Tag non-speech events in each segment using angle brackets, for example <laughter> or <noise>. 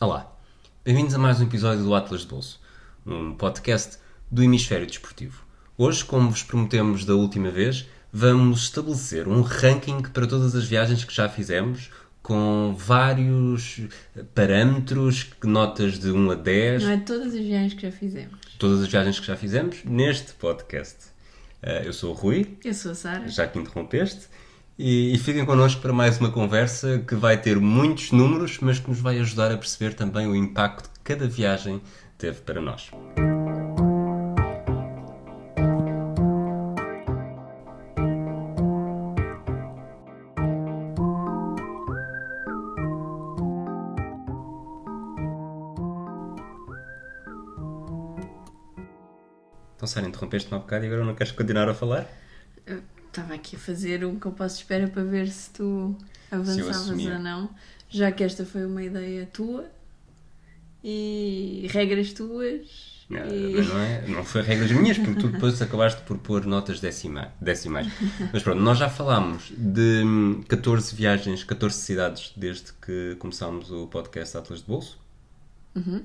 Olá, bem-vindos a mais um episódio do Atlas de Bolso, um podcast do Hemisfério Desportivo. Hoje, como vos prometemos da última vez, vamos estabelecer um ranking para todas as viagens que já fizemos, com vários parâmetros, notas de 1 a 10. Não é todas as viagens que já fizemos. Todas as viagens que já fizemos neste podcast. Uh, eu sou o Rui. Eu sou a Sara. Já que interrompeste. E, e fiquem connosco para mais uma conversa que vai ter muitos números, mas que nos vai ajudar a perceber também o impacto que cada viagem teve para nós. Então, Sara, interrompeste-me há bocado e agora não queres continuar a falar? Estava aqui a fazer um compasso de espera para ver se tu avançavas ou não, já que esta foi uma ideia tua e regras tuas. Não, e... não, é, não foi regras minhas, porque tu depois acabaste por pôr notas decima, decimais. <laughs> Mas pronto, nós já falámos de 14 viagens, 14 cidades desde que começámos o podcast Atlas de Bolso. Uhum.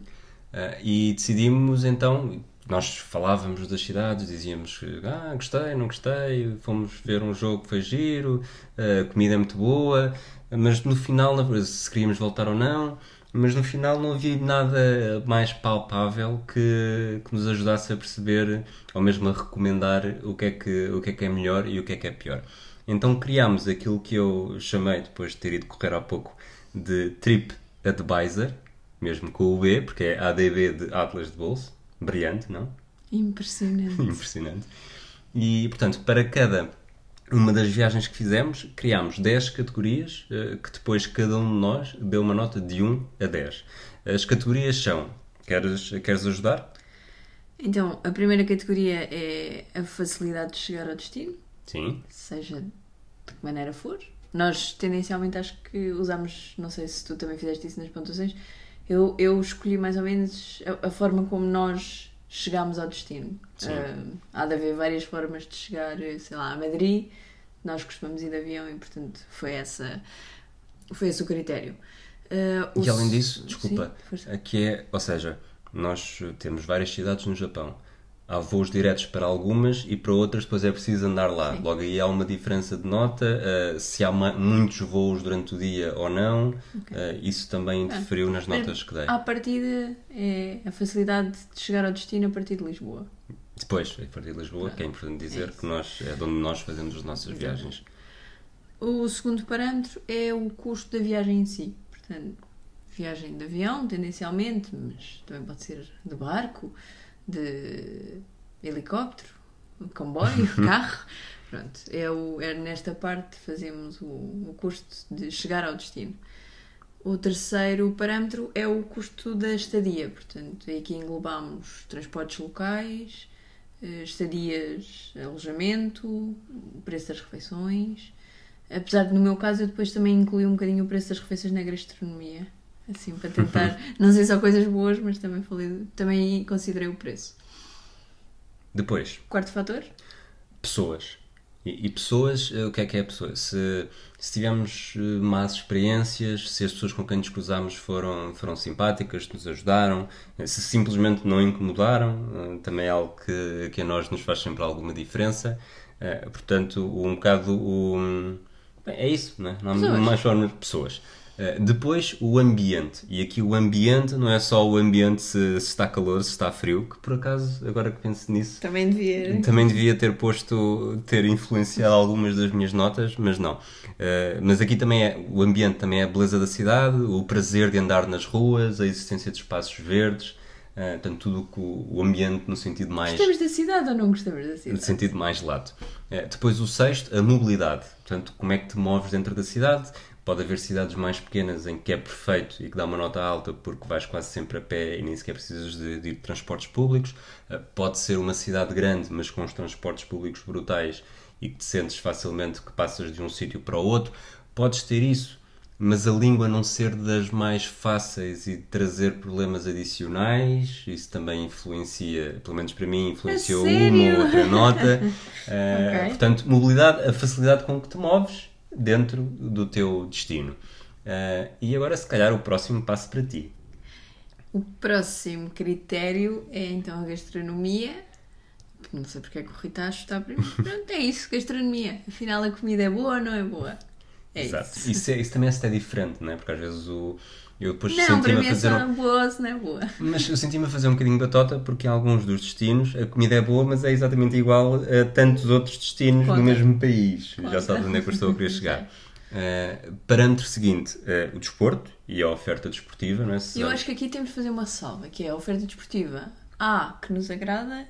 Uh, e decidimos então, nós falávamos das cidades, dizíamos ah, gostei, não gostei, fomos ver um jogo que foi giro, a comida é muito boa, mas no final, se queríamos voltar ou não, mas no final não havia nada mais palpável que, que nos ajudasse a perceber, ou mesmo a recomendar o que, é que, o que é que é melhor e o que é que é pior. Então criámos aquilo que eu chamei, depois de ter ido correr há pouco, de Trip Advisor, mesmo com o B, porque é ADB de Atlas de Bolso brilhante, não? Impressionante. <laughs> Impressionante. E, portanto, para cada uma das viagens que fizemos, criámos 10 categorias eh, que depois cada um de nós deu uma nota de 1 a 10. As categorias são. Queres, queres ajudar? Então, a primeira categoria é a facilidade de chegar ao destino. Sim. Seja de que maneira for. Nós, tendencialmente, acho que usamos, não sei se tu também fizeste isso nas pontuações, eu, eu escolhi mais ou menos a, a forma como nós chegámos ao destino. Uh, há de haver várias formas de chegar, sei lá, a Madrid. Nós costumamos ir de avião e, portanto, foi, essa, foi esse o critério. Uh, e além disso, desculpa, aqui é, ou seja, nós temos várias cidades no Japão há voos diretos para algumas e para outras depois é preciso andar lá. Sim. Logo aí há uma diferença de nota, uh, se há muitos voos durante o dia ou não, okay. uh, isso também interferiu ah, nas notas que dei. À partida é a facilidade de chegar ao destino a partir de Lisboa. Depois, a partir de Lisboa, ah, que é importante dizer é que nós, é de onde nós fazemos as nossas Exato. viagens. O segundo parâmetro é o custo da viagem em si. Portanto, viagem de avião, tendencialmente, mas também pode ser de barco, de helicóptero, comboio, <laughs> carro. Pronto, é, o, é nesta parte que fazemos o, o custo de chegar ao destino. O terceiro parâmetro é o custo da estadia, portanto, aqui englobamos transportes locais, eh, estadias, alojamento, preço das refeições. Apesar de, no meu caso, eu depois também incluí um bocadinho o preço das refeições na gastronomia, assim, para tentar, <laughs> não sei só coisas boas, mas também falei, também considerei o preço. Depois. Quarto fator? Pessoas. E, e, pessoas, eh, o que é que é pessoa? Se, se tivemos eh, más experiências, se as pessoas com quem nos cruzámos foram, foram simpáticas, nos ajudaram, eh, se simplesmente não incomodaram, também é algo que, que a nós nos faz sempre alguma diferença. Portanto, um bocado o. Bem, é isso, não é? Não há mais formas de pessoas. Eh, depois, o ambiente. E aqui o ambiente não é só o ambiente se, se, está calor, se está frio, que por acaso, agora que penso nisso. Também devia. Também devia ter posto, ter influenciado algumas das minhas notas, mas não. Uh, mas aqui também é. O ambiente também é a beleza da cidade, o prazer de andar nas ruas, a existência de espaços verdes. Uh, portanto, tudo o, o ambiente no sentido mais. Gostamos da cidade ou não gostamos da cidade? No sentido mais lato. Uh, depois, o sexto, a mobilidade. Portanto, como é que te moves dentro da cidade, Pode haver cidades mais pequenas em que é perfeito e que dá uma nota alta porque vais quase sempre a pé e nem sequer precisas de, de, de transportes públicos. Eh, pode ser uma cidade grande, mas com os transportes públicos brutais e que te sentes facilmente que passas de um sítio para o outro. Podes ter isso, mas a língua não ser das mais fáceis e trazer problemas adicionais, isso também influencia, pelo menos para mim, influenciou uma ou outra nota. uh, <laughs> okay. Portanto, mobilidade, a facilidade com que te moves dentro do teu destino. Uh, e agora, se calhar, o próximo passo para ti. O próximo critério é então a gastronomia. Não sei porque é que o Rui está mim. <laughs> Pronto, é isso, gastronomia. Afinal, a comida é boa ou não é boa? É Exato. isso. Isso, é, isso também é até diferente, não é? Porque às vezes o, eu depois Não, para senti-me mim a é fazer. só um- boa se não é boa. Mas eu senti-me a fazer um bocadinho de batota porque em alguns dos destinos a comida é boa, mas é exatamente igual a tantos outros destinos Conta. do mesmo país. Conta. Já sabes onde é que eu estou a querer chegar. <laughs> Uh, parâmetro seguinte, uh, o desporto e a oferta desportiva, não é? Se eu acho que aqui temos de fazer uma salva, que é a oferta desportiva. Há que nos agrada,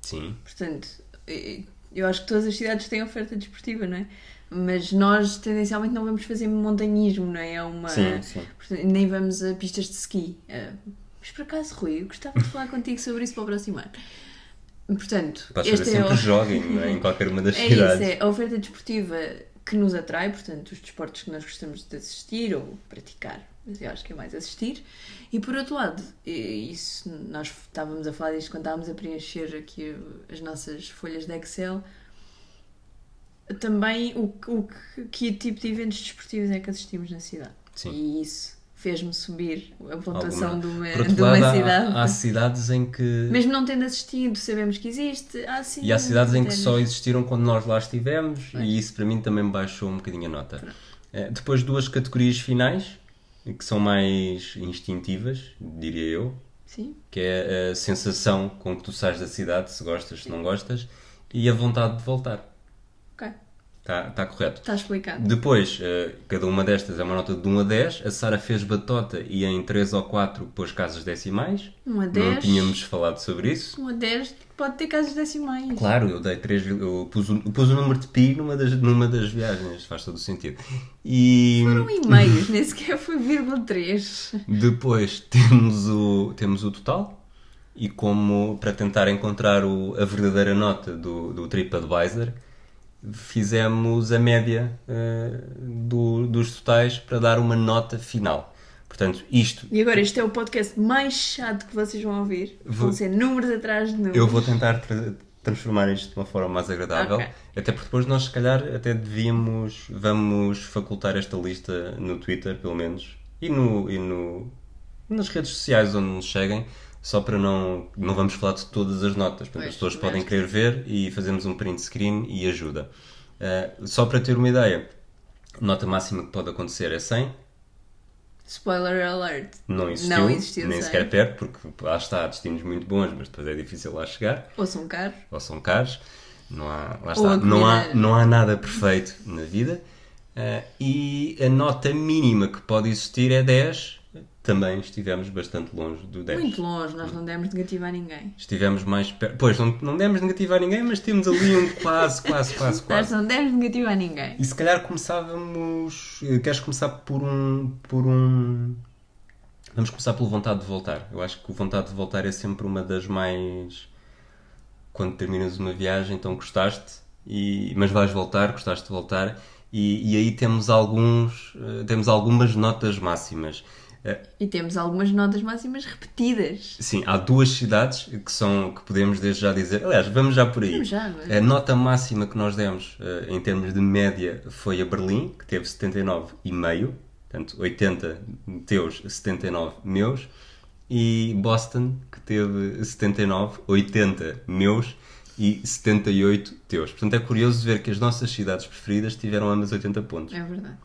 Sim, portanto, eh, eu acho que todas as cidades têm oferta desportiva, não é? Mas nós tendencialmente não vamos fazer montanhismo, não é? É uma. sim, sim. Nem vamos a pistas de ski. Eh, Mas por acaso, Rui, eu gostava de falar contigo sobre isso para o próximo ano. Portanto, fazer este é sempre o... não é? em qualquer uma das <laughs> É isso, cidades. é a oferta desportiva que nos atrai, portanto, os desportos que nós gostamos de assistir ou praticar, mas eu acho que é mais assistir. E por outro lado, isso nós estávamos a falar disto quando estávamos a preencher aqui as nossas folhas de Excel. Também o, que- o que, tipo de eventos desportivos é que assistimos na cidade. Sim. E isso fez-me subir a pontuação de uma, Por de uma lado, há- cidade. há, cidades em que. Mesmo não tendo assistido, sabemos que existe. Há, sim, E há cidades em que só existiram quando nós lá estivemos Pois. e isso para mim também baixou um bocadinho a nota. Eh, Depois duas categorias finais que são mais instintivas, diria eu, Sim. que é a sensação com que tu sais da cidade, se gostas, se não gostas, e a vontade de voltar. Ok. Está tá correto. Está explicado. Depois, eh, cada uma destas é uma nota de 1 a 10. A Sara fez batota e em 3 ou 4 pôs casas decimais. 1 a Não 10. tínhamos falado sobre isso. 1 a 10 pode ter casos decimais. Claro, eu dei 3, eu pus o, pus o número de pi numa das, numa das viagens, faz todo o sentido. E Foram e meios, nem sequer foi vírgula 3. depois temos o, temos o total. E como para tentar encontrar o- a verdadeira nota do, do TripAdvisor, fizemos a média eh, do- dos totais para dar uma nota final. Portanto, isto E agora, este é o podcast mais chato que vocês vão ouvir. Vou- Vão ser números atrás de números. Eu vou tentar tra- transformar isto de uma forma mais agradável. Ok. Até porque depois nós, se calhar, até devíamos, vamos facultar esta lista no Twitter, pelo menos, e, no, e no, nas redes sociais onde nos seguem, só para não, não vamos falar de todas as notas. Portanto, as pessoas podem querer ver e fazemos um print screen e ajuda. Uh, só para ter uma ideia, a nota máxima que pode acontecer é 100, Spoiler alert. não existiu, Não existiu nem 100. sequer perto, porque lá está, há destinos muito bons, mas depois é difícil lá chegar Ou são caros. ou são caros. Não há, lá está, não, há, não há nada perfeito na vida. Eh, e a nota mínima que pode existir é 10. Também estivemos bastante longe do 10. Muito longe, nós não demos negativo a ninguém. Estivemos mais perto. Pois, não, não demos negativo a ninguém, mas temos ali um quase, quase, quase, Nós quase. não demos negativo a ninguém. E se calhar começávamos. eh, Queres começar por um. por um. Vamos começar pelo vontade de voltar. Eu acho que o vontade de voltar é sempre uma das mais. Quando terminas uma viagem, então gostaste, e... mas vais voltar, gostaste de voltar, e, e aí temos alguns. eh, temos algumas notas máximas. Eh, E temos algumas notas máximas repetidas. Sim, há duas cidades que são que podemos desde já dizer. Aliás, vamos já por aí. Vamos já, vamos. A nota máxima que nós demos eh, em termos de média foi a Berlim, que teve 79,5, portanto 80 teus, 79 meus, e Boston, que teve 79, 80 meus e 78 teus. Portanto, é curioso ver que as nossas cidades preferidas tiveram ambas 80 pontos. É verdade.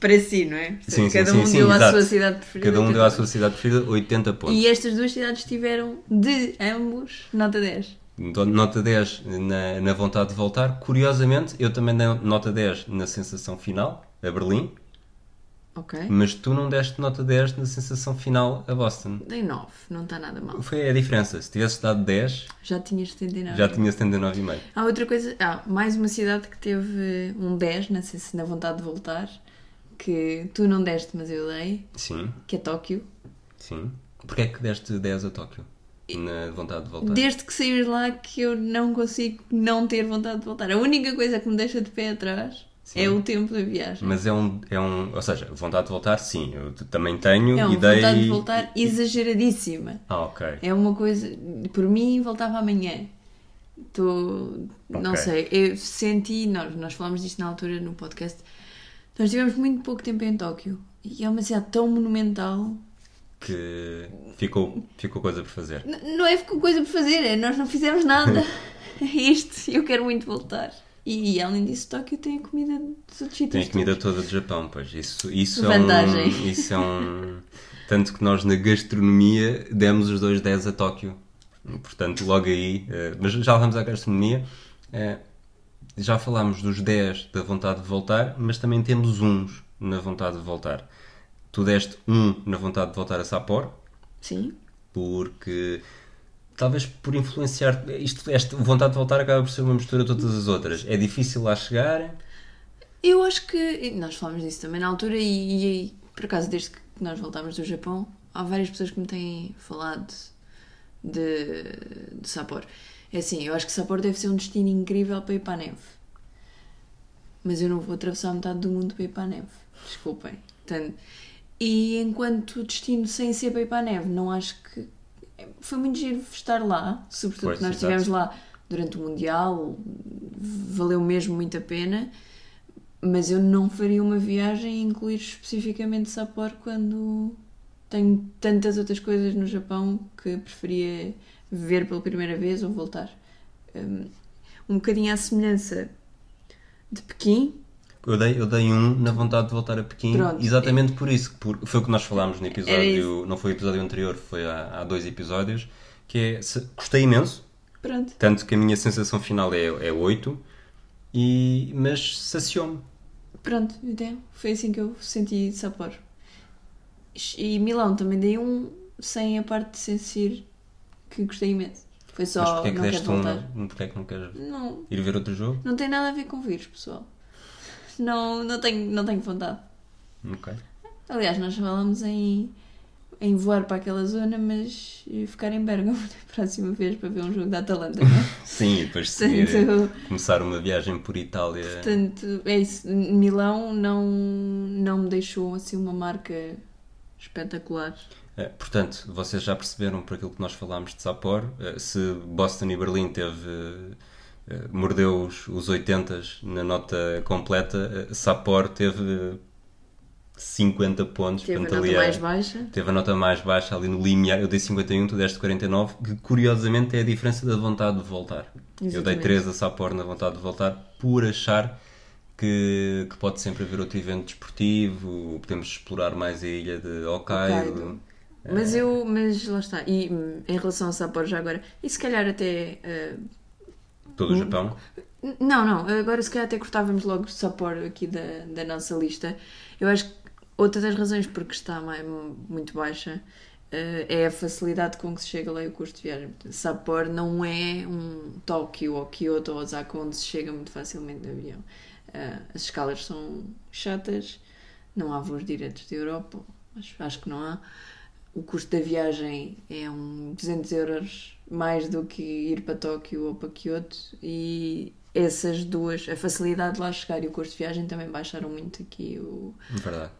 Para si, não é? Sim, sim, Cada sim, um sim, deu à exato. sua cidade preferida. Cada um deu à sua cidade preferida 80 pontos. E estas duas cidades tiveram de ambos nota 10. Dou Nota 10 na, na vontade de voltar. Curiosamente, eu também dei nota 10 na sensação final, a Berlim, Ok. mas tu não deste nota 10 na sensação final a Boston. Dei 9, não está nada mal. Foi a diferença. Se tivesses dado 10, Já tinhas 79. já tinha 79,5. Há outra coisa, há mais uma cidade que teve um 10 na, na vontade de voltar, que tu não deste, mas eu dei, Sim, que é Tóquio. sim. Porquê é que deste 10 a Tóquio? Na vontade de voltar? Desde que saímos lá que eu não consigo não ter vontade de voltar. A única coisa que me deixa de pé atrás Sim. é o tempo da viagem. Mas é um, é um. Ou seja, vontade de voltar, sim. Eu também tenho é uma e dei. vontade de voltar exageradíssima. Ah, ok. É uma coisa. Por mim, voltava amanhã. Tô, Não Ok. sei, eu senti. Nós, nós falámos disto na altura no podcast. Nós tivemos muito pouco tempo em Tóquio e é uma cidade tão monumental que ficou, ficou coisa por fazer. N- Não é ficou coisa por fazer, é nós não fizemos nada. <laughs> é isto, eu quero muito voltar. E, além disso, Tóquio tem a comida dos outros Tem a comida todos. toda do Japão, pois. Isso, isso Vantagem. é um. Isso é um. Tanto que nós na gastronomia demos os dois 10 a Tóquio. Portanto, logo aí. eh, mas já vamos à gastronomia. Já falámos dos 10 da vontade de voltar, mas também temos uns na vontade de voltar. Tu deste um na vontade de voltar a Sapporo, Sim. porque talvez por influenciar isto, esta vontade de voltar acaba por ser uma mistura de todas as outras. É difícil lá chegar. Eu acho que. Nós falámos disso também na altura e, e, por acaso, desde que nós voltámos do Japão, há várias pessoas que me têm falado de, de Sapporo. É assim, eu acho que Sapporo deve ser um destino incrível para ir para a neve. Mas eu não vou atravessar metade do mundo para ir para a neve. Desculpem. Portanto, e enquanto destino sem ser para ir para a neve, não acho que. Foi muito giro estar lá, sobretudo Pois, que nós estivemos lá durante o Mundial, valeu mesmo muito a pena. Mas eu não faria uma viagem e incluir especificamente Sapporo quando tenho tantas outras coisas no Japão que preferia ver pela primeira vez ou voltar. Um, um bocadinho à semelhança de Pequim, Eu dei, eu dei um na vontade de voltar a Pequim, Pronto. exatamente por isso. Por, foi o que nós falámos no episódio, não foi o episódio anterior, foi há, há dois episódios, que é, se- gostei imenso, pronto. tanto que a minha sensação final é, é 8, e, mas saciou-me. Pronto, então foi assim que eu senti Sapporo. E Milão também dei um sem a parte de sentir que gostei imenso. Foi só mas porquê é que deste um, porquê é que não queres Não, ir ver outro jogo? não tem nada a ver com vírus, pessoal. Não, não, tenho, não tenho vontade. Ok. Aliás, nós falamos em, em voar para aquela zona, mas ficar em Bergamo <laughs> da próxima vez para ver um jogo da Atalanta. Não é? <laughs> Sim, e depois seguir, Portanto, começar uma viagem por Itália. portanto, é isso. Milão não, não me deixou assim uma marca espetacular. É, portanto, vocês já perceberam por aquilo que nós falámos de Sapporo, eh, se Boston e Berlim teve eh, mordeu os, os 80 na nota completa, Sapporo teve 50 pontos, Teve a portanto, nota ali é- mais baixa. teve a nota mais baixa ali no limiar, eu dei 51, tu deste 49, que curiosamente é a diferença da vontade de voltar. Eu dei Exatamente. 3 a Sapporo na vontade de voltar por achar que, que pode sempre haver outro evento desportivo, podemos explorar mais a ilha de Hokkaido. Hokkaido. Mas eu, mas lá está. E em relação a Sapporo já agora, e se calhar até. eh, Todo o Japão. Não, não, agora se calhar até cortávamos logo Sapporo aqui da, da nossa lista. Eu acho que outra das razões porque está muito baixa eh, é a facilidade com que se chega lá e o custo de viagem. Sapporo não é um Tóquio ou Kyoto ou Osaka onde se chega muito facilmente de avião. Eh, as escalas são chatas, não há voos diretos da Europa, acho, acho que não há. O custo da viagem é um 200 euros mais do que ir para Tóquio ou para Kyoto e essas duas, a facilidade de lá chegar e o custo de viagem também baixaram muito aqui o... Verdade.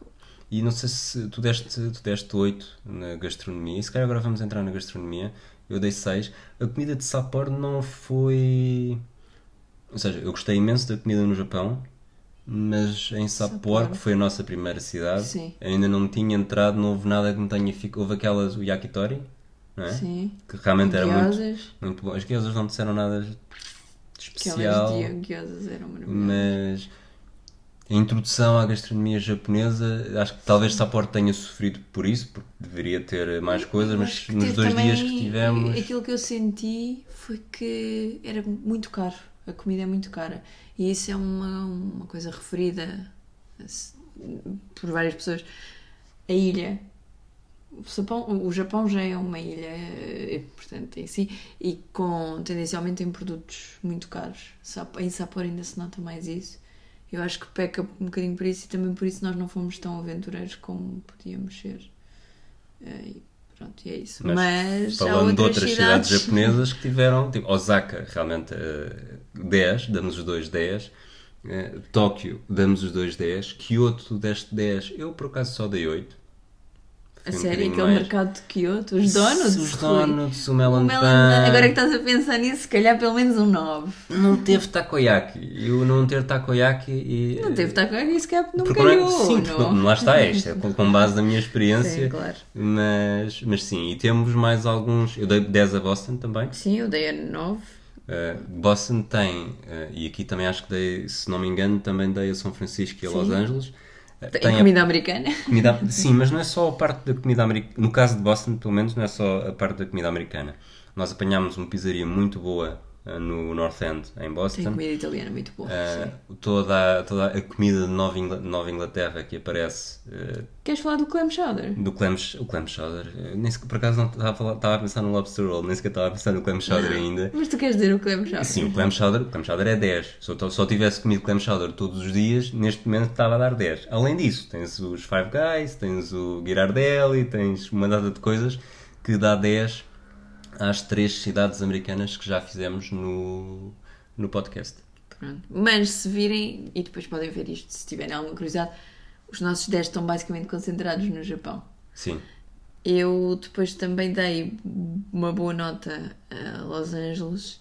E não sei se tu deste, tu deste 8 na gastronomia, e se calhar agora vamos entrar na gastronomia. Eu dei 6. A comida de Sapporo não foi. Ou seja, eu gostei imenso da comida no Japão, mas em Sapporo, que foi a nossa primeira cidade, Sim. ainda não tinha entrado, não houve nada que me tenha ficado. Houve aquelas, o yakitori, não é? Sim. Que realmente era muito, muito bom. As guiosas não disseram nada de aquelas especial. gyozas eram maravilhosas. mas a introdução à gastronomia japonesa, acho que talvez Sapporo tenha sofrido por isso, porque deveria ter mais coisas, mas nos dois dias que tivemos. Aquilo que eu senti foi que era muito caro. A comida é muito cara. E isso é uma, uma coisa referida se- por várias pessoas. A ilha. O Japão, o Japão já é uma ilha, eh, portanto, em si, e com tendencialmente tem produtos muito caros. Em Sapporo ainda se nota mais isso. Eu acho que peca um bocadinho por isso e também por isso nós não fomos tão aventureiros como podíamos ser. Eh, pronto, e é isso. Mas Mas, Falando de outras outras cidades <laughs> japonesas que tiveram, tipo, Osaka, realmente eh, 10, damos os dois 10. Eh, Tóquio, damos os dois 10. Kyoto, deste 10. Eu por acaso só dei 8. A um sério, aquele mais. mercado de Kyoto, os donuts. Os donuts, o melon O melon pan. Agora que estás a pensar nisso, se calhar pelo menos um 9. Não teve takoyaki. Eu não ter takoyaki e... Não teve takoyaki, se calhar não Porque não é- sim, não? lá está, isto é com com base na minha experiência. Sim, claro. Mas, mas sim, e temos mais alguns. Eu dei 10 a Boston também. Sim, eu dei a 9. Uh, Boston tem, uh, e aqui também acho que dei, se não me engano, também dei a São Francisco e a Sim. Los Angeles. Tem a comida americana. comida- Sim, mas não é só a parte da comida americana. No caso de Boston, pelo menos, não é só a parte da comida americana. Nós apanhámos uma pizzaria muito boa no North End, em Tem Boston. comida italiana muito boa. Uh, toda, a, toda a comida de Nova, Ingl- Nova Inglaterra que aparece uh, Queres falar do clam chowder? do clam, o clam chowder, uh, nem sequer, por acaso não estava a, falar- estava a pensar no lobster roll, nem sequer estava a pensar no clam chowder <laughs> ainda. Mas tu queres dizer o clam chowder? Sim, o clam chowder, o clam chowder é 10. Se eu só tivesse comido clam chowder todos os dias, neste momento estava a dar 10. Além disso, tens os Five Guys, tens o Girardelli, tens uma data de coisas que dá 10 às três cidades americanas que já fizemos no, no podcast. Pronto. Mas se virem, e depois podem ver isto se tiverem alguma curiosidade, os nossos 10 estão basicamente concentrados no Japão. Sim, Eu depois também dei uma boa nota a Los Angeles,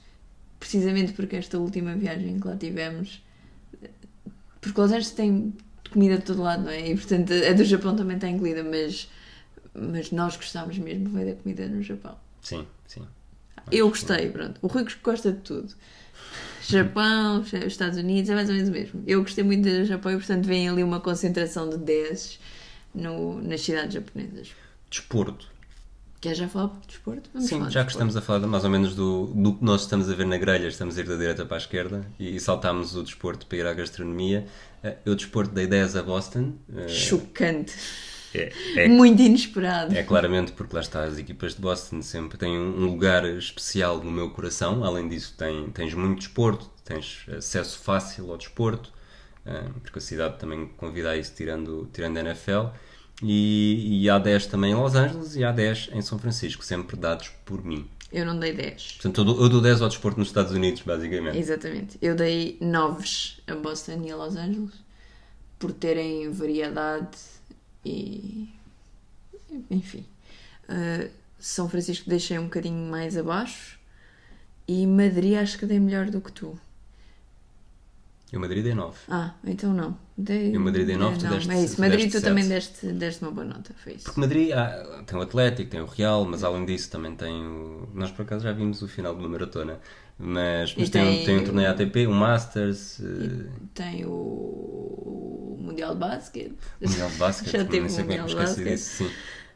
precisamente porque esta última viagem que lá tivemos, porque Los Angeles tem comida de todo lado, não é? E portanto a do Japão também está incluída, mas, mas nós gostámos mesmo foi da comida no Japão. Sim, sim. Eu gostei, pronto. O Rui gosta de tudo. Japão, <laughs> os Estados Unidos, é mais ou menos o mesmo. Eu gostei muito do Japão e, portanto, vem ali uma concentração de 10 no, nas cidades japonesas. Desporto. Quer já falar de desporto? Vamos Sim, de já que estamos a falar mais ou menos do, do que nós estamos a ver na grelha, estamos a ir da direita para a esquerda e, e saltámos o desporto para ir à gastronomia. Eh, Eu desporto dei 10 a Boston. eh, Chocante. É, é, Muito inesperado. é claramente porque lá está, as equipas de Boston sempre têm um lugar especial no meu coração. Além disso, tem, tens muito desporto, tens acesso fácil ao desporto, eh, porque a cidade também convida a isso, tirando, tirando a NFL. E, e há 10 também em Los Angeles e há 10 em São Francisco, sempre dados por mim. Eu não dei 10. Portanto, eu dou, eu dou 10 ao desporto nos Estados Unidos, basicamente. Exatamente. Eu dei 9 a Boston e a Los Angeles por terem variedade e. Enfim. Uh, São Francisco deixei um bocadinho mais abaixo e Madrid acho que dei melhor do que tu. Eu Madrid dei 9. Ah, então não. Dei, Eu Madrid dei nove, tu não, deste- É isso. Madrid deste tu também deste, deste uma boa nota. Foi isso. Porque Madrid há- tem o Atlético, tem o Real, mas além disso também tem o. Nós por acaso já vimos o final de uma maratona. Mas, mas tem, um- tem- tem um torneio ATP, um Masters, eh, Tem o Mundial de Basquete. o Mundial de Basquete, <laughs> Já teve sei o como é que me Mundial esqueci disso. Sim.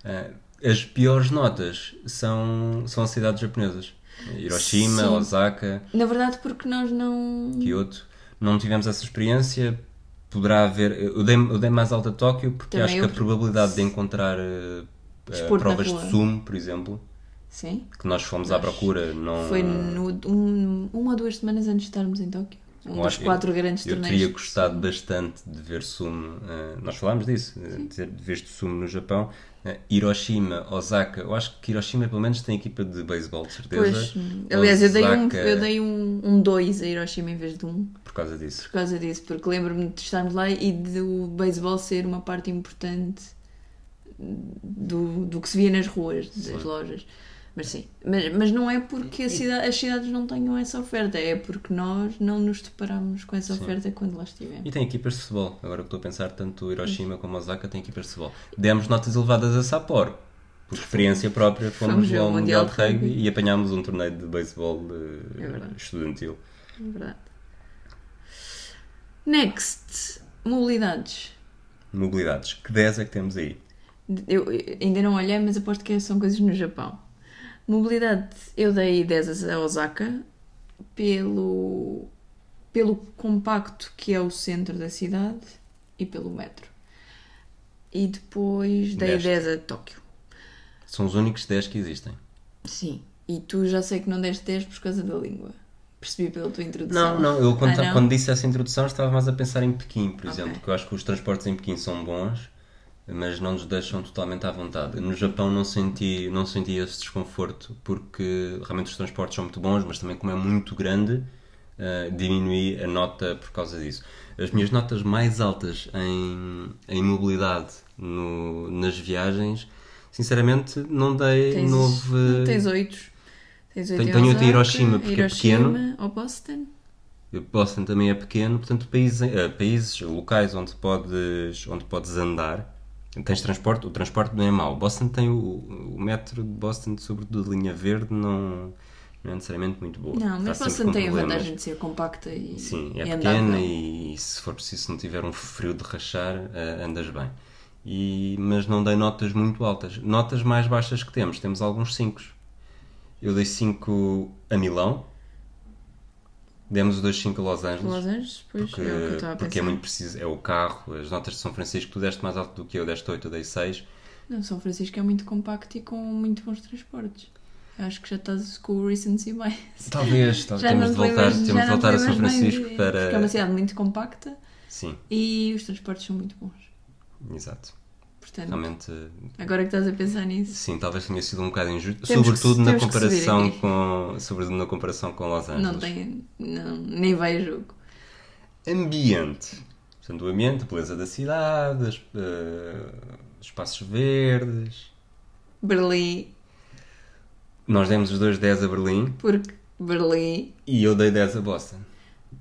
Ah, as piores notas são, são as cidades japonesas: Hiroshima, Sim. Osaka. Na verdade, porque nós não. Kyoto. Não tivemos essa experiência. Poderá haver. Eu dei, eu dei mais alta a Tóquio porque Também acho que a probabilidade de encontrar eh, eh, na provas de sumo, por exemplo, Sim. que nós fomos à Nós- procura, não. Foi no, um, uma ou duas semanas antes de estarmos em Tóquio. Um Eu dos quatro grandes Eu torneios. teria gostado bastante de ver sumo. eh, nós falámos disso, eh, de de ver sumo no Japão. Eh, Hiroshima, Osaka. Eu acho que Hiroshima, pelo menos, tem equipa de beisebol, de certeza. Pois, aliás, eu dei, um, Osaka, eu dei um, um dois a Hiroshima em vez de um, Por causa disso. por causa disso, porque lembro-me de estarmos lá e do beisebol ser uma parte importante do, do que se via nas ruas, das Sim. lojas. Mas sim, mas, mas não é porque a cida- as cidades não tenham essa oferta, é porque nós não nos deparamos com essa Sim. oferta quando lá estivemos. E tem equipas de futebol. Agora que estou a pensar, tanto Hiroshima como Osaka têm equipas de futebol. Demos notas elevadas a Sapporo. Por experiência própria, fomos, Fomos ao Mundial Mundial de Rugby Rugby. e apanhámos um torneio de beisebol eh, É estudantil. É verdade. Next, mobilidades. Mobilidades. Que 10 é que temos aí? Eu ainda não olhei, mas aposto que são coisas no Japão. Mobilidade, eu dei 10 a Osaka pelo, pelo compacto que é o centro da cidade e pelo metro. E depois dei Deste. 10 a Tóquio. São os únicos 10 que existem. Sim. E tu já sei que não deste 10 por causa da língua. Percebi pela tua introdução. Não, não, eu quando, Ah, não? quando disse essa introdução estava mais a pensar em Pequim, por Ok. exemplo, porque eu acho que os transportes em Pequim são bons, mas não nos deixam totalmente à vontade. No Japão não senti, não senti esse desconforto, porque realmente os transportes são muito bons, mas também como é muito grande, eh, diminui a nota por causa disso. As minhas notas mais altas em, em mobilidade no- nas viagens sinceramente, não dei Tens, novo. não tens oito. Tens oito Tenho- oito Osaka, Hiroshima, porque é Hiroshima, pequeno. Ou Boston. Boston também é pequeno, portanto, países, eh, países locais onde podes, onde podes andar. Tens transporte, o transporte não é mau. Boston tem o, o metro de Boston, sobretudo de linha verde, não, não é necessariamente muito boa. Não, mas Boston tem a problemas. vantagem de ser compacta e, Sim, é e pequena andável. e se for preciso, se não tiver um frio de rachar, eh, andas bem. E, mas não dei notas muito altas. Notas mais baixas que temos, temos alguns 5. Eu dei 5 a Milão, demos os dois 5 a Los Angeles. Los Angeles, pois Porque, é o que eu estava a porque pensar. é muito preciso, é o carro, as notas de São Francisco, tu deste mais alto do que eu, deste 8, eu dei 6. Não, São Francisco é muito compacto e com muito bons transportes. Acho que já estás com o recency bias. Talvez, <laughs> talvez Já temos de voltar, lembras- temos já de voltar a São bem Francisco de- para. Porque é uma cidade muito compacta Sim, e os transportes são muito bons. exato. Portanto, Realmente, agora que estás a pensar nisso, sim, talvez tenha sido um bocado injusto, Temos sobretudo na que subir comparação com, sobretudo na comparação com Los Angeles. não tem. Não, nem vai a jogo. Ambiente. Portanto, o ambiente, a beleza da cidade, as- eh, espaços verdes. Berlim, Nós demos os dois 10 a Berlim porque Berlim, e eu dei 10 a Boston.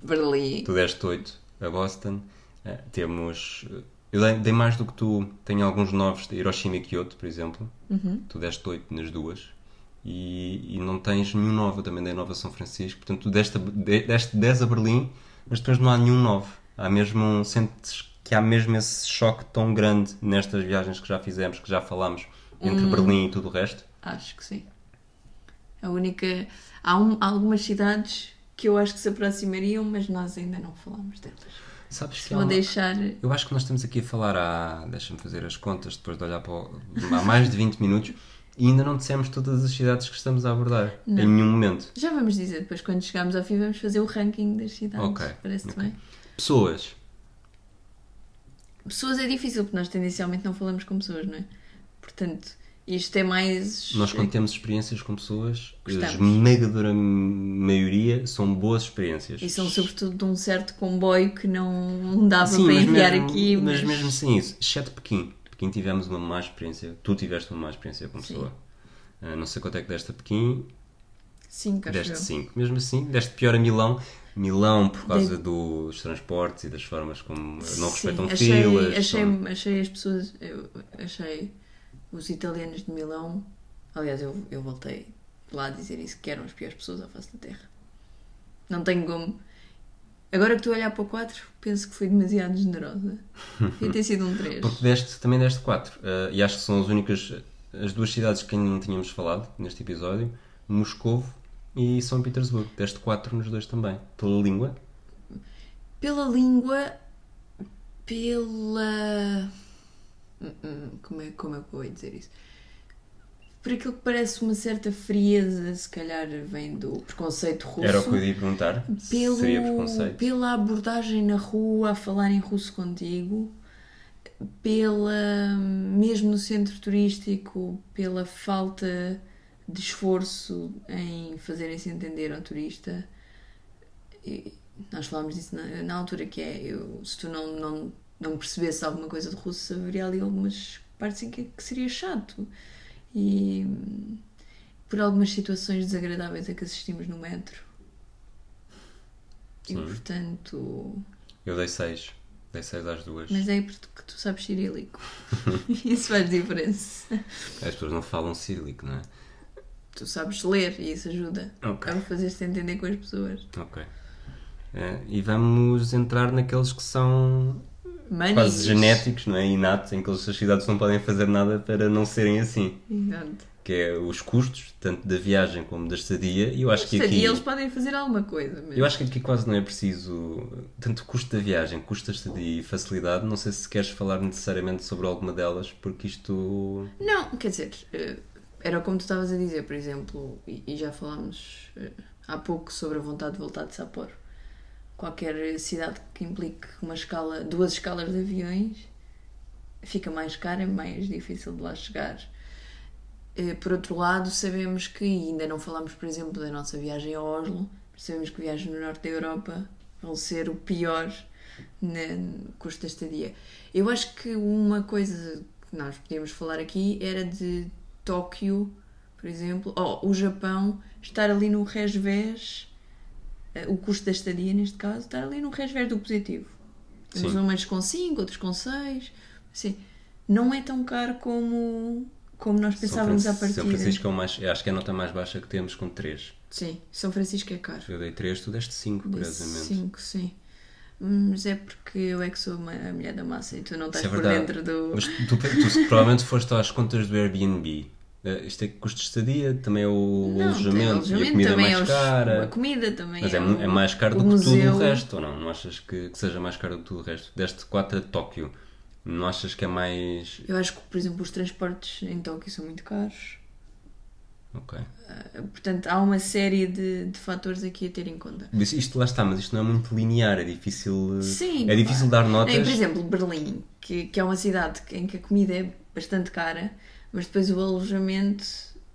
Berlim. Tu deste 8 a Boston. Eh, temos. Eu dei, dei mais do que tu. Tenho alguns novos de Hiroshima e Kyoto, por exemplo. Uhum. Tu deste 8 nas duas. E, e não tens nenhum 9. Eu também dei 9 a São Francisco. Portanto, tu deste, de- deste 10 a Berlim, mas depois não há nenhum 9. Há mesmo. Sentes que há mesmo esse choque tão grande nestas viagens que já fizemos, que já falámos, entre Berlim e tudo o resto. Acho que sim. A única. Há, um- há algumas cidades que eu acho que se aproximariam, mas nós ainda não falamos delas. Sabes que uma- deixar. Eu acho que nós estamos aqui a falar há. Deixa-me fazer as contas depois de olhar para. O, há mais de 20 minutos e ainda não dissemos todas as cidades que estamos a abordar. Em nenhum momento. Já vamos dizer, depois quando chegarmos ao fim, vamos fazer o ranking das cidades. Ok, Parece-te ok. bem? Pessoas. Pessoas é difícil, porque nós tendencialmente não falamos com pessoas, não é? Portanto, isto é mais. Nós, quando temos experiências com pessoas, a Gostamos. esmagadora maioria são boas experiências. E são sobretudo de um certo comboio que não dava Sim, para mas enviar mesmo, aqui. mas... mesmo sem isso, exceto Pequim. Pequim tivemos uma má experiência. Tu tiveste uma má experiência com pessoa. Ah, não sei quanto é que deste a Pequim, Cinco, acho deste eu. 5. Mesmo assim, deste pior a Milão. Milão, por causa dos transportes e das formas como não respeitam Sim, achei, filas. achei, são- achei as pessoas, eu achei os italianos de Milão, aliás, eu, eu voltei lá a dizer isso, que eram as piores pessoas à face da Terra. Não tenho como. Agora que estou a olhar para o 4, penso que fui demasiado generosa. Devia ter sido um 3. Porque deste, também deste 4. e acho que são as únicas, as duas cidades que ainda não tínhamos falado neste episódio: Moscovo e São Petersburgo. Deste 4 nos dois também. Pela língua. Pela língua, pela. Hum, Como é, como é que eu vou dizer isso? Por aquilo que parece uma certa frieza, se calhar vem do preconceito russo. Era o que eu ia perguntar. pelo, Seria preconceito. pela abordagem na rua a falar em russo contigo, pela mesmo no centro turístico, pela falta de esforço em fazerem-se entender ao turista. E nós falámos disso na, na altura que é eu, se tu não, não, não percebesse alguma coisa de russo, haveria ali algumas partes em que, que seria chato. E por algumas situações desagradáveis a que assistimos no metro. E Sim. portanto. Eu dei 6. Dei 6 às duas. Mas é porque tu sabes cirílico. <laughs> isso faz diferença. As pessoas não falam cirílico, não é? Tu sabes ler e isso ajuda Ok. a fazer-te entender com as pessoas. Ok. É, e vamos entrar naqueles que são Manis. quase genéticos, não é? Inatos, em que as sociedades não podem fazer nada para não serem assim. Exato. Que é os custos, tanto da viagem como da estadia. E eu acho que Portanto, aqui. Eles podem fazer alguma coisa. Mas... Eu acho que aqui quase não é preciso tanto custo da viagem, custo da estadia e facilidade. Não sei se queres falar necessariamente sobre alguma delas, porque isto. Não, quer dizer, eh, era como tu estavas a dizer, por exemplo, e já falámos eh, há pouco sobre a vontade de voltar de Sapporo. Qualquer cidade que implique uma escala, duas escalas de aviões fica mais cara e mais difícil de lá chegar. Eh, Por outro lado, sabemos que, ainda não falámos, por exemplo, da nossa viagem a Oslo, sabemos que viagens no norte da Europa vão ser o pior na- custo da estadia. Eu acho que uma coisa que nós podíamos falar aqui era de Tóquio, por exemplo, ou o Japão, estar ali no resvés, o custo da estadia neste caso, estar ali no resvés do positivo. Temos Sim. umas com 5, outros com 6. Assim, não é tão caro como, como nós pensávamos à Fran- São partida. Francisco é o mais, acho que é a nota mais baixa que temos com 3. Sim, São Francisco é caro. Eu dei 3, tu deste 5, curiosamente. 5, sim. Mas é porque eu é que sou uma, a mulher da massa e tu não estás é por dentro do. Mas tu, tu provavelmente foste às contas do Airbnb. Eh, Isto é custo de estadia, também é o Não, tem alojamento, e a comida é também mais é os- cara. A comida também Mas é, é, é mais caro do que tudo museu. o resto, ou não? Não achas que, que seja mais caro do que tudo o resto? Deste 4 a Tóquio, não achas que é mais. Eu acho que, por exemplo, os transportes em Tóquio são muito caros. Ok. Ah, Portanto, há uma série de, de fatores aqui a ter em conta. Mas Isto lá está, mas isto não é muito linear, é difícil. Sim, É difícil dar notas. Por exemplo, Berlim, que, que é uma cidade em que a comida é bastante cara, mas depois o alojamento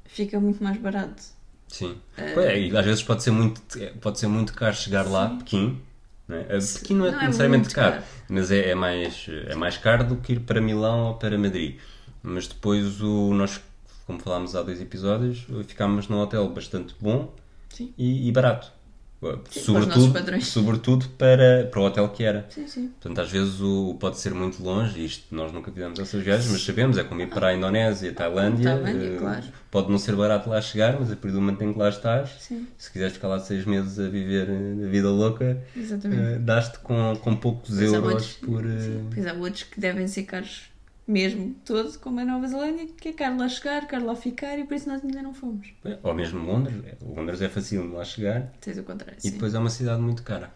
fica muito mais barato. Sim. Pois é, e às vezes pode ser muito, pode ser muito caro chegar lá, Pequim. Não é? Eh, Pequim não é, Não é necessariamente muito caro, caro. mas é, é mais, é mais caro do que ir para Milão ou para Madrid. Mas depois o, nós, como falámos há dois episódios, ficámos num hotel bastante bom Sim. e, e barato. Para os nossos Sobretudo, padrões. sobretudo para, para o hotel que era. Sim, sim. Portanto, às vezes o, pode ser muito longe, isto nós nunca fizemos essas viagens, mas sabemos, é como ir para a Indonésia, Tailândia. Tailândia, eh, claro. Pode não ser barato lá chegar, mas a partir do momento em que lá estás, Sim. se quiseres ficar lá seis meses a viver eh, a vida louca, Exatamente. eh, dás-te com, com poucos Pois euros outros- por. Sim, Pois há outros que devem ser caros mesmo, todo, como a Nova Zelândia, que é caro lá chegar, caro lá ficar e por isso nós ainda não fomos. Ou mesmo Londres. Londres é fácil de lá chegar Tens o contrário. e sim. depois é uma cidade muito cara.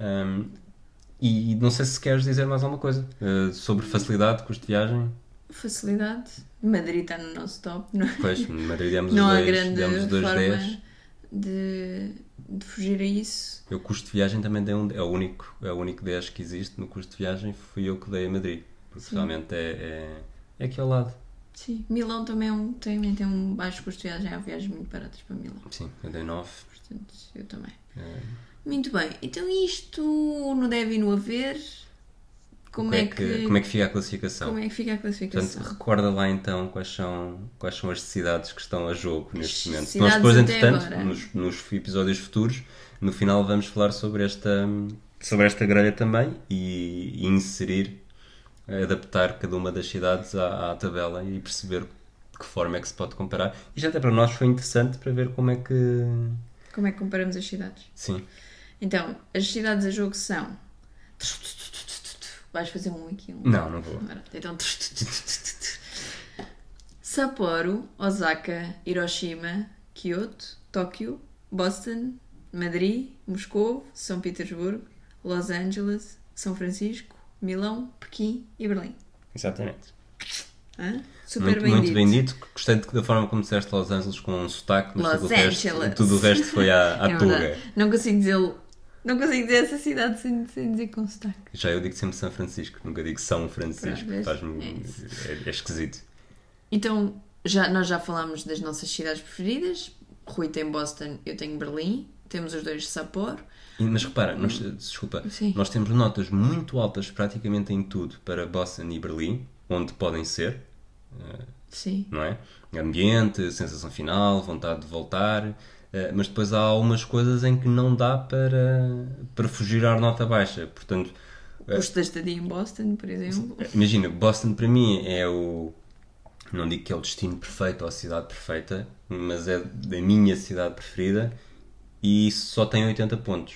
Ahm, e não sei se queres dizer mais alguma coisa eh, sobre facilidade, custo de viagem. Facilidade. Madrid está no nosso top. Não, Pois, Madrid demos não os dois, grande demos os dois forma 10. de, de fugir a isso. Eu custo de viagem também dei um, é o único, é o único 10 que existe no custo de viagem, fui eu que dei a Madrid. Porque Sim. realmente é, é, é aqui ao lado. Sim. Milão também, é um, também tem um baixo custo de viagem. Há viagens muito baratas para Milão. Sim, eu dei 9. Portanto, eu também. É, Muito bem. Então isto no deve e no haver. Como é que, como é que fica a classificação? como é que fica a classificação? Portanto, recorda lá então quais são, quais são as cidades que estão a jogo neste As momento. Nós depois, entretanto, nos, nos episódios futuros, no final vamos falar sobre esta, sobre esta grelha também e, e inserir, adaptar cada uma das cidades à, à tabela e perceber de que forma é que se pode comparar. Isto até para nós foi interessante para ver como é que... Como é que comparamos as cidades? Sim, Então, as cidades a jogo são. Vais fazer um aqui, um. não, não vou. Então. Sapporo, Osaka, Hiroshima, Kyoto, Tóquio, Boston, Madrid, Moscou, São Petersburgo, Los Angeles, São Francisco, Milão, Pequim e Berlim. Exatamente. Hã? Super muito, bem muito dito. bem dito. Gostei da forma como disseste Los Angeles com um sotaque, mas Los tudo o, resto, Angeles. tudo o resto foi à, <laughs> à É tuga. Não consigo dizer não consigo dizer essa cidade sem, sem dizer com sotaque. Já eu digo sempre São Francisco, nunca digo São Francisco, faz-me. é. É, é esquisito. Então, já, nós já falámos das nossas cidades preferidas. Rui tem Boston, eu tenho Berlim. Temos os dois de Sapporo. E- Mas repara, nós, desculpa, Sim. nós temos notas muito altas praticamente em tudo para Boston e Berlim, onde podem ser, Sim. não é? Ambiente, sensação final, vontade de voltar, eh, mas depois há algumas coisas em que não dá para, para fugir à nota baixa. Portanto, O custo da estadia em Boston, por exemplo. Imagina, Boston para mim é o. Não digo que é o destino perfeito ou a cidade perfeita, mas é da minha cidade preferida e só tem 80 pontos.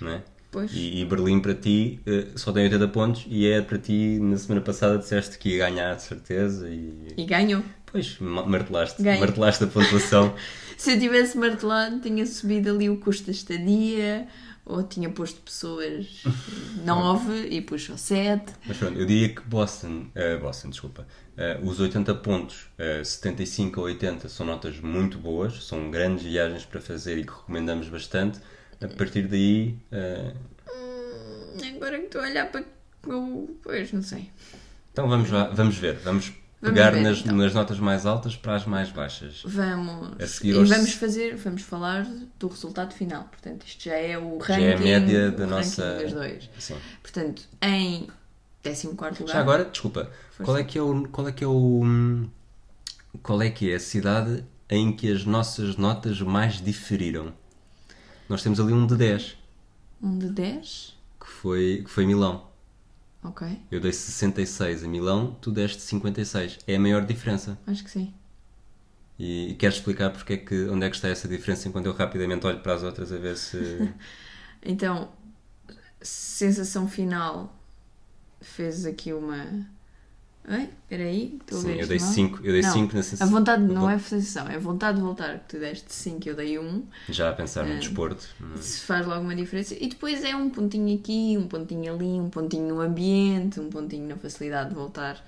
Não é? Pois. E, e Berlim para ti eh, só tem 80 pontos e é para ti, na semana passada disseste que ia ganhar de certeza e. E ganhou. Pois, ma- martelaste. Ganho. Martelaste a pontuação. <laughs> Se eu tivesse martelado, tinha subido ali o custo da estadia, ou tinha posto pessoas <laughs> 9 e só 7. Mas pronto, eu diria que Boston, eh, Boston, desculpa, eh, os 80 pontos, eh, 75 a 80 são notas muito boas, são grandes viagens para fazer e que recomendamos bastante. A partir daí, eh, Agora que estou a olhar para. Pois, não sei. então vamos, lá, vamos ver, vamos Vamos pegar ver, nas, então. nas notas mais altas para as mais baixas. Vamos. A seguir e aos- vamos fazer, vamos falar do resultado final. Portanto, isto já é o Já ranking, é a média da nossa. dos dois. Sim. Portanto, em 14 lugar. Já agora, desculpa, Força. qual é que é o. Qual é que é o. Qual é que é a cidade em que as nossas notas mais diferiram? Nós temos ali um de 10, Um de 10. que foi, que foi Milão. Ok, Eu dei 66 a Milão, tu deste 56. É a maior diferença. acho que sim. E queres explicar porque é que, onde é que está essa diferença enquanto eu rapidamente olho para as outras a ver se. <laughs> Então, sensação final. Fez aqui uma. Ai, espera aí, estou a Sim, eu dei mal. 5 eu dei Não, cinco na A sensação. vontade não é sensação, é vontade de voltar. Que tu deste 5, eu dei 1. Um. Já a pensar no É. desporto. hum, Se faz logo uma diferença. E depois é um pontinho aqui, um pontinho ali, um pontinho no ambiente, um pontinho na facilidade de voltar.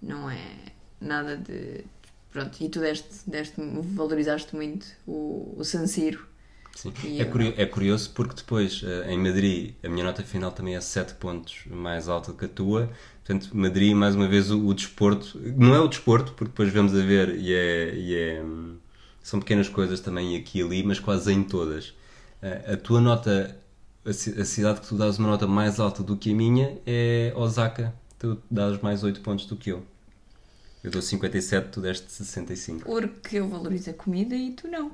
Não é nada de. Pronto, e tu deste, deste valorizaste muito o, o San Siro. Sim. É, eu- curio- é curioso porque depois eh, em Madrid a minha nota final também é 7 pontos mais alta que a tua. Portanto, Madrid, mais uma vez, o, o desporto. Não é o desporto, porque depois vamos a ver e é. E é são pequenas coisas também aqui e ali, mas quase em todas. Eh, a tua nota. A, ci- a cidade que tu dás uma nota mais alta do que a minha é Osaka. Tu dás mais 8 pontos do que eu. Eu dou 57, tu deste 65. Porque eu valorizo a comida e tu não.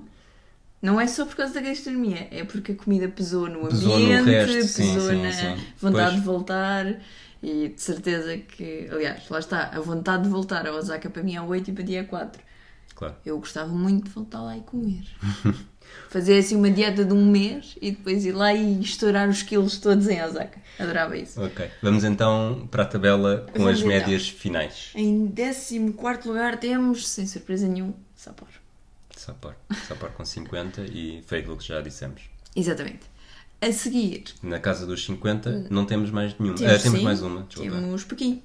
Não é só por causa da gastronomia, é porque a comida pesou no Pesou no ambiente, resto, sim, pesou sim, na sim. vontade Pois. de voltar e de certeza que, aliás, lá está, a vontade de voltar a Osaka para mim é 8 e para ti é 4. Claro. Eu gostava muito de voltar lá e comer. <laughs> Fazer assim uma dieta de um mês e depois ir lá e estourar os quilos todos em Osaka. Adorava isso. Ok. Vamos então para a tabela com Vamos as então. médias finais. Em 14 lugar temos, sem surpresa nenhum, Sapporo. Sapor. Sapor com 50 e foi aquilo que já dissemos. Exatamente. A seguir, Na casa dos 50 não temos mais nenhuma. Temos, Ah, temos sim. mais uma, desculpa. Temos Pequim.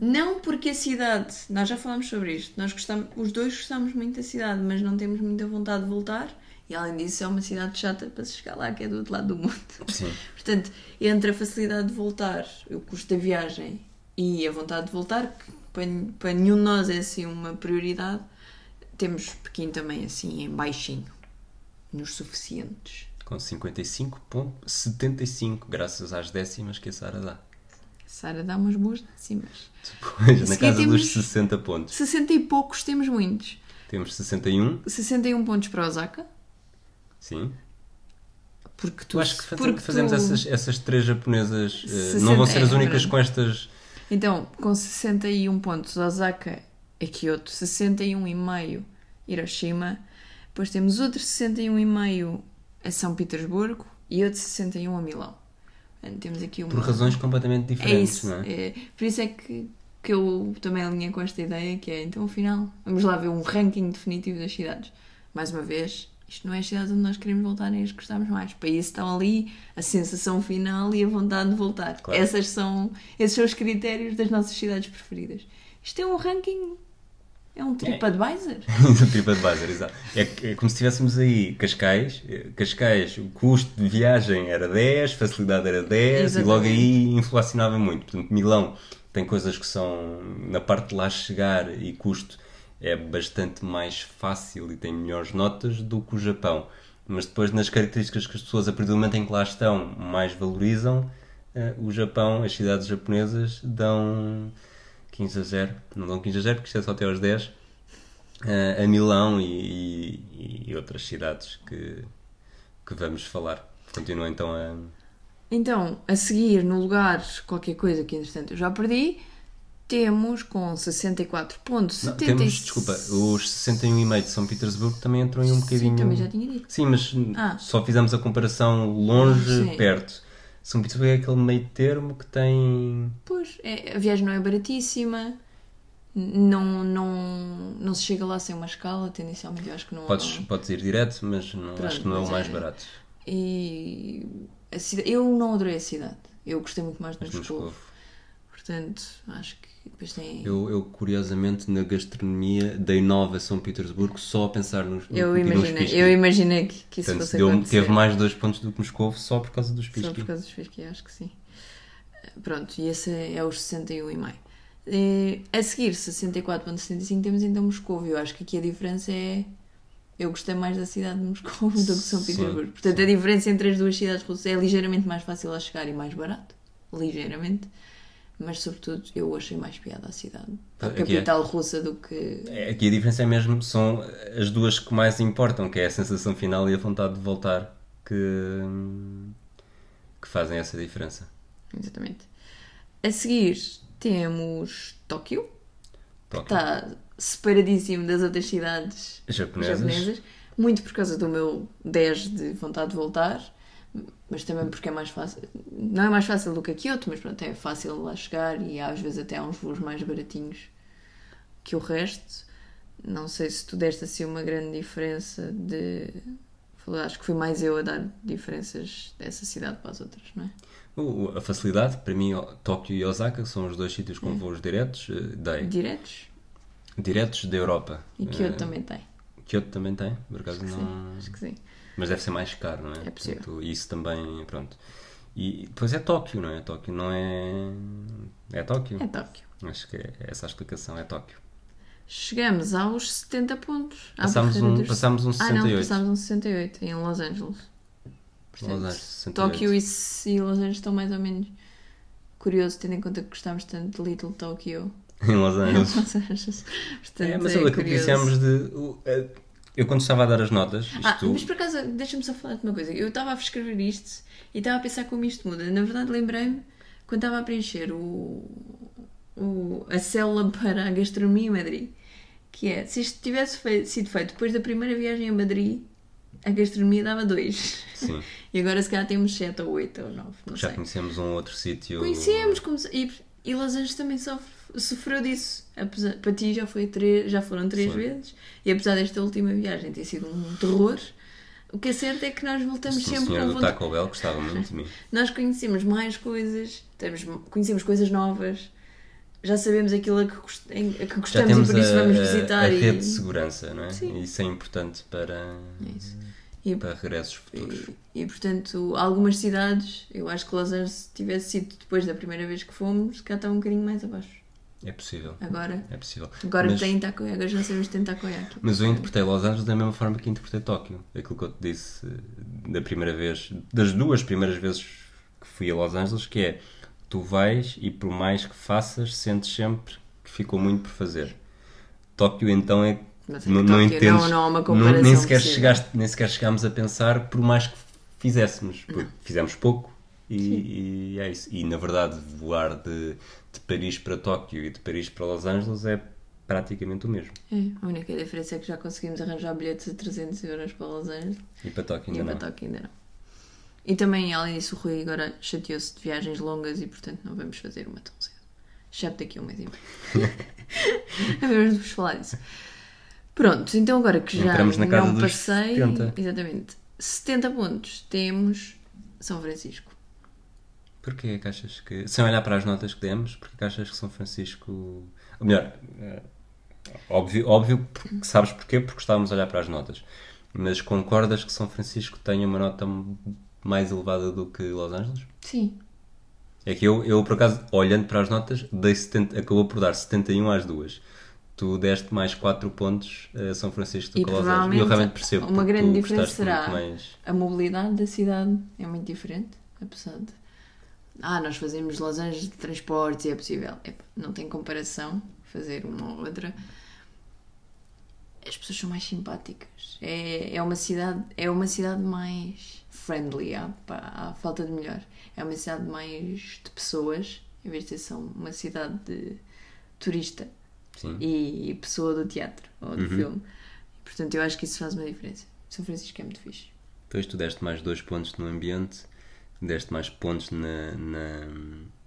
Não porque a cidade, nós já falámos sobre isto, nós gostamos, os dois gostamos muito da cidade, mas não temos muita vontade de voltar. E além disso, é uma cidade chata para se chegar lá, que é do outro lado do mundo. Sim. <laughs> Portanto, entre a facilidade de voltar, o custo da viagem e a vontade de voltar, que para, para nenhum de nós é assim uma prioridade, temos Pequim também assim em baixinho, nos suficientes. Com 55,75, graças às décimas que a Sara dá. Sara dá umas boas décimas. Depois, na casa dos 60 pontos. 60 e poucos temos muitos. Temos 61, 61 pontos para Osaka. sim. Porque tu. Eu acho que faz- porque fazemos tu- essas, essas três japonesas. eh, 60 não vão ser as é, únicas é com estas. Então, com 61 pontos, Osaka é Kyoto. 61,5 Hiroshima. Depois temos outro 61,5 a São Petersburgo. E outro 61 a Milão. Temos aqui uma. Por razões completamente É diferentes, isso. não é? é- por isso é que, que eu também alinhei com esta ideia, que é, então, afinal, vamos lá ver um ranking definitivo das cidades. Mais uma vez, isto não é as cidades onde nós queremos voltar nem as que gostamos mais. Para isso estão ali a sensação final e a vontade de voltar. Claro. Essas são, esses são os critérios das nossas cidades preferidas. Isto é um ranking, é um TripAdvisor. do <laughs> TripAdvisor, exato. É, é como se tivéssemos aí Cascais. eh, Cascais, o custo de viagem era 10, facilidade era 10 e logo Exatamente. aí inflacionava muito. Portanto, Milão tem coisas que são, na parte de lá chegar e custo, é bastante mais fácil e tem melhores notas do que o Japão. Mas depois, nas características que as pessoas, a partir do momento em que lá estão, mais valorizam, eh, o Japão, as cidades japonesas, dão 15 a 0. Não dão 15 a 0 porque isto é só até aos 10 eh, a Milão e, e- e outras cidades que, que vamos falar. Continua então a. Então, a seguir, no lugar, qualquer coisa que entretanto eu já perdi, temos com 64 pontos. Não, temos, desculpa, os 61,5 de São Petersburgo também entram aí um bocadinho. Sim, também já tinha dito. Sim, mas Ah. só fizemos a comparação longe, Sim. perto. São Petersburgo é aquele meio termo que tem. Pois, é, a viagem não é baratíssima, não, não, não se chega lá sem uma escala, tendencialmente eu acho que não. Podes, podes ir direto, mas não, Pronto, acho que não é o mais é- barato. E a cida- eu não adorei a cidade, eu gostei muito mais de Moscou. Moscou. Portanto, acho que depois tem. Eu, eu, curiosamente, na gastronomia, dei 9 a São Petersburgo só a pensar nos. no Eu nos imaginei, pisquis. eu imaginei que, que isso Portanto, fosse deu, acontecer. teve mais dois pontos do que Moscou só por causa dos Só pisquis. por causa dos fiscais, acho que sim. Pronto, e esse é os 61,5. Eh, A seguir, 64,75 temos então Moscou. Eu acho que aqui a diferença é. Eu gostei mais da cidade de Moscou <laughs> do que de São Sim, Petersburgo. Portanto, a diferença entre as duas cidades russas é ligeiramente mais fácil a chegar e mais barato. Ligeiramente. Mas sobretudo eu achei mais piada a cidade. A Aqui é- capital russa do que. É, Aqui a diferença é mesmo, são as duas que mais importam, que é a sensação final e a vontade de voltar que, que fazem essa diferença. Exatamente. A seguir temos Tóquio, Tóquio. está separadíssimo das outras cidades Japonesas. japonesas, muito por causa do meu 10 de vontade de voltar, mas também porque é mais fácil. Não é mais fácil do que a Kyoto, mas pronto, é fácil lá chegar e às vezes até há uns voos mais baratinhos que o resto. Não sei se tu deste assim uma grande diferença de. Acho que foi mais eu a dar diferenças dessa cidade para as outras, não é? O- A facilidade, para mim, Tóquio e Osaka são os dois sítios com voos diretos, eh, dei. Diretos. diretos da Europa. E Kyoto Eh, também tem. Kyoto também tem, por acaso Acho não. sim. Acho que sim. Mas deve ser mais caro, não é? É possível. Portanto, isso também, pronto. E depois é Tóquio, não é? Tóquio não é. É Tóquio. É Tóquio. Acho que é essa a explicação, é Tóquio. Chegamos aos 70 pontos. À Passámos um- dos- passámos um Ah, não, 68. passámos um 68 em Los Angeles. Portanto, Los Angeles, 68. Tóquio e, e Los Angeles estão mais ou menos curioso, tendo em conta que gostámos tanto de Little Tokyo. <laughs> Em Los Angeles. Los Angeles. Portanto, É, mas é olha que dissemos de. eh, Eu quando estava a dar as notas, isto. Ah, mas por acaso, deixa-me só falar de uma coisa. Eu estava a escrever isto e estava a pensar como isto muda. Na verdade, lembrei-me quando estava a preencher o, o- a célula para a gastronomia em Madrid. Que é, se isto tivesse sido feito depois da primeira viagem a Madrid, a gastronomia dava 2. Sim, <laughs> E agora se calhar temos 7 ou 8 ou 9, não já sei. conhecemos um outro sítio. Conhecemos, e, e Los Angeles também sofre- sofreu disso. Apesar, para ti já, foi três, já foram três Foi. vezes, e apesar desta última viagem ter sido um terror, o que é certo é que nós voltamos O sempre com vontade. Taco Bell gostava muito de mim. <laughs> Nós conhecemos mais coisas, temos, conhecemos coisas novas, já sabemos aquilo a que, gost- a que gostamos e por isso a, vamos a- visitar. a e, rede de segurança, não é? Sim. Isso é importante para, É isso. E- para regressos futuros. E, e, portanto, algumas cidades, eu acho que Los Angeles, se tivesse sido depois da primeira vez que fomos, cá está um bocadinho mais abaixo. É possível. Agora, É possível. agora mas, tem takoyaki, agora já sabemos que tem takoyaki. mas eu interpretei Los Angeles da mesma forma que interpretei Tóquio. Aquilo que eu te disse eh, da primeira vez, das duas primeiras vezes que fui a Los Angeles, que é tu vais e por mais que faças, sentes sempre que ficou muito por fazer. Tóquio então é Mas é não, que não Tóquio entendes, não, não há uma não- comparação nem, sequer chegaste, nem sequer chegámos a pensar por mais que fizéssemos, fizemos pouco e, e é isso. E na verdade, voar de, de Paris para Tóquio e de Paris para Los Angeles é praticamente o mesmo. É, a única diferença é que já conseguimos arranjar bilhetes de 300 euros para Los Angeles E para Tóquio e ainda para não. Tóquio ainda não. E também, além disso, o Rui agora chateou-se de viagens longas e, portanto, não vamos fazer uma tão cedo. Exceto daqui a um mês e meio. <laughs> <laughs> Vamos vos falar disso. Pronto, então agora que já Entramos na casa não passei... 70. Exatamente. 70 pontos. Temos São Francisco. Porquê é que achas que, sem olhar para as notas que demos, porquê que achas que São Francisco. Ou melhor, eh, óbvio, óbvio porque sabes porquê, porque estávamos a olhar para as notas. Mas concordas que São Francisco tenha uma nota mais elevada do que Los Angeles? Sim. É que eu, eu por acaso, olhando para as notas, dei 70, acabou por dar 71 às duas. Tu deste mais 4 pontos a São Francisco do Angeles. E eu realmente percebo. uma grande diferença será mais. a mobilidade da cidade é muito diferente, apesar de. Ah, nós fazemos Los Angeles de transportes e é possível. Epá, não tem comparação fazer uma ou outra. As pessoas são mais simpáticas. É, é, uma, cidade, é uma cidade mais friendly, pá, à falta de melhor. É uma cidade mais de pessoas, em vez de ser uma cidade de turista Sim. e pessoa do teatro ou do Uhum. filme. Portanto, eu acho que isso faz uma diferença. São Francisco é muito fixe. Depois tu deste mais 2 pontos no ambiente, deste mais pontos na, na,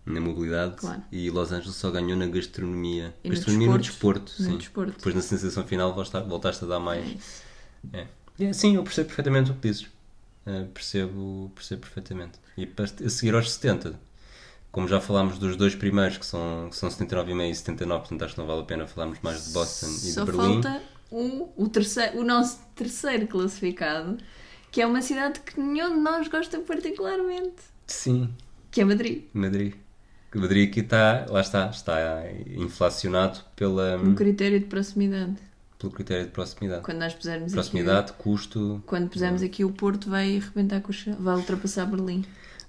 na mobilidade Claro. e Los Angeles só ganhou na gastronomia. E no gastronomia no desporto. desporto, No sim. desporto. Depois na sensação final voltaste, a dar É mais. isso. É. É, sim, eu percebo perfeitamente o que dizes. Uh, percebo, percebo perfeitamente. E para- a seguir aos 70, como já falámos dos dois primeiros, que são, que são 79,5 e 79, portanto acho que não vale a pena falarmos mais de Boston e Só de Berlim. falta o, o, terceiro, o nosso terceiro classificado, que é uma cidade que nenhum de nós gosta particularmente, Sim, que é Madrid. Madrid. Madrid aqui está, lá está, está inflacionado pela, Um critério de proximidade. pelo critério de proximidade. Quando nós pusermos aqui. Proximidade, custo. Quando pusermos aqui o Porto, vai arrebentar com o chão, vai ultrapassar Berlim.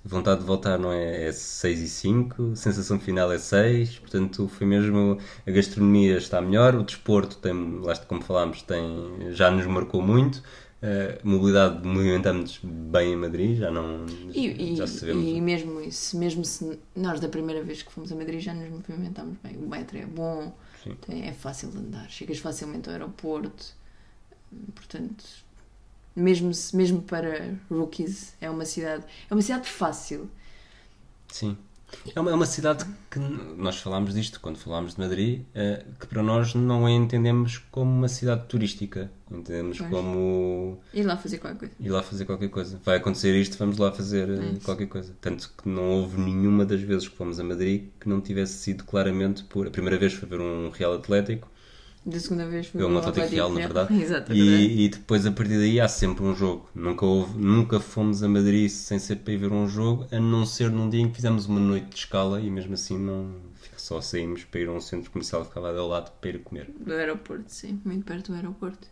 Vontade de voltar não é, é 6 e 5, sensação final é 6, portanto foi mesmo a gastronomia está melhor, o desporto tem, lá como falámos, tem, já nos marcou muito. A mobilidade movimentamos bem em Madrid, já não E, já sabemos. e mesmo isso, mesmo se nós da primeira vez que fomos a Madrid já nos movimentámos bem. O metro é bom, tem- é fácil de andar, chegas facilmente ao aeroporto, portanto, mesmo, mesmo para rookies, é uma cidade, é uma cidade fácil. Sim. É uma, é uma cidade que nós falámos disto quando falámos de Madrid, eh, que para nós não a entendemos como uma cidade turística. Entendemos Pois. como Ir lá fazer qualquer coisa. ir lá fazer qualquer coisa. Vai acontecer isto, vamos lá fazer É qualquer coisa. Tanto que não houve nenhuma das vezes que fomos a Madrid que não tivesse sido claramente por. A primeira vez foi ver um Real Atlético, Da segunda vez foi é um o Atlético Real, na verdade. <laughs> Exato. E, e depois a partir daí há sempre um jogo. Nunca, houve, nunca fomos a Madrid sem ser para ir ver um jogo, a não ser num dia em que fizemos uma noite de escala e mesmo assim não só saímos para ir a um centro comercial que ficava ao lado para ir comer. Do aeroporto, sim, muito perto do aeroporto.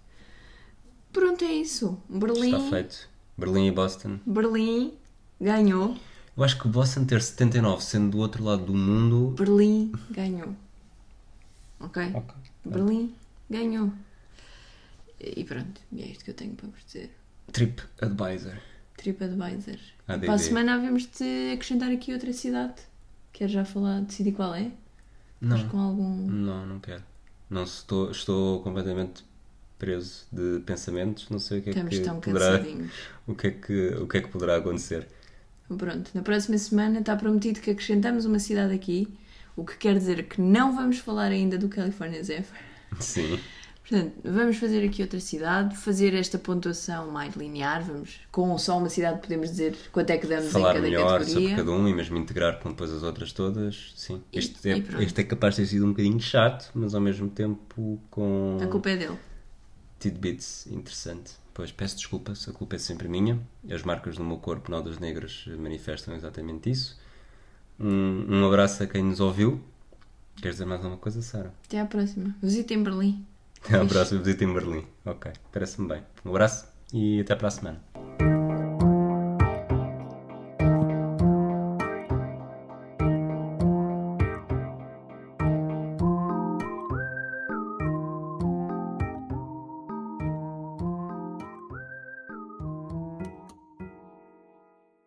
Pronto, é isso. Berlim, Está feito. Berlim e Boston. Berlim ganhou. Eu acho que Boston ter 79 sendo do outro lado do mundo. Berlim ganhou. Ok? Ok. Berlim ganhou. E pronto, e é isto que eu tenho para vos dizer. Trip Advisor. TripAdvisor. ADV. Para a semana havemos de acrescentar aqui outra cidade. Quer já falar, decidir qual é? Mas Não, com algum. não, não quero. Não estou, estou completamente preso de pensamentos. Não sei o que é Estamos que tão poderá, <laughs> o que é que o que é que poderá acontecer. Pronto, na próxima semana está prometido que acrescentamos uma cidade aqui, o que quer dizer que não vamos falar ainda do California Zephyr. Sim. Portanto, vamos fazer aqui outra cidade, fazer esta pontuação mais linear, vamos com só uma cidade podemos dizer quanto é que damos Falar em cada melhor categoria. sobre cada um e mesmo integrar com depois as outras todas. Sim. E- Este, é, este é capaz de ter sido um bocadinho chato, mas ao mesmo tempo com A culpa é dele. tidbits interessante. Pois peço desculpa, se a culpa é sempre minha. As marcas no meu corpo, nodas negras, manifestam exatamente isso. Um, um abraço a quem nos ouviu. Queres dizer mais alguma coisa, Sara? Até à próxima. Visitem Berlim. Até à próxima visita em Berlim. Ok, parece-me bem. Um abraço e até para a semana.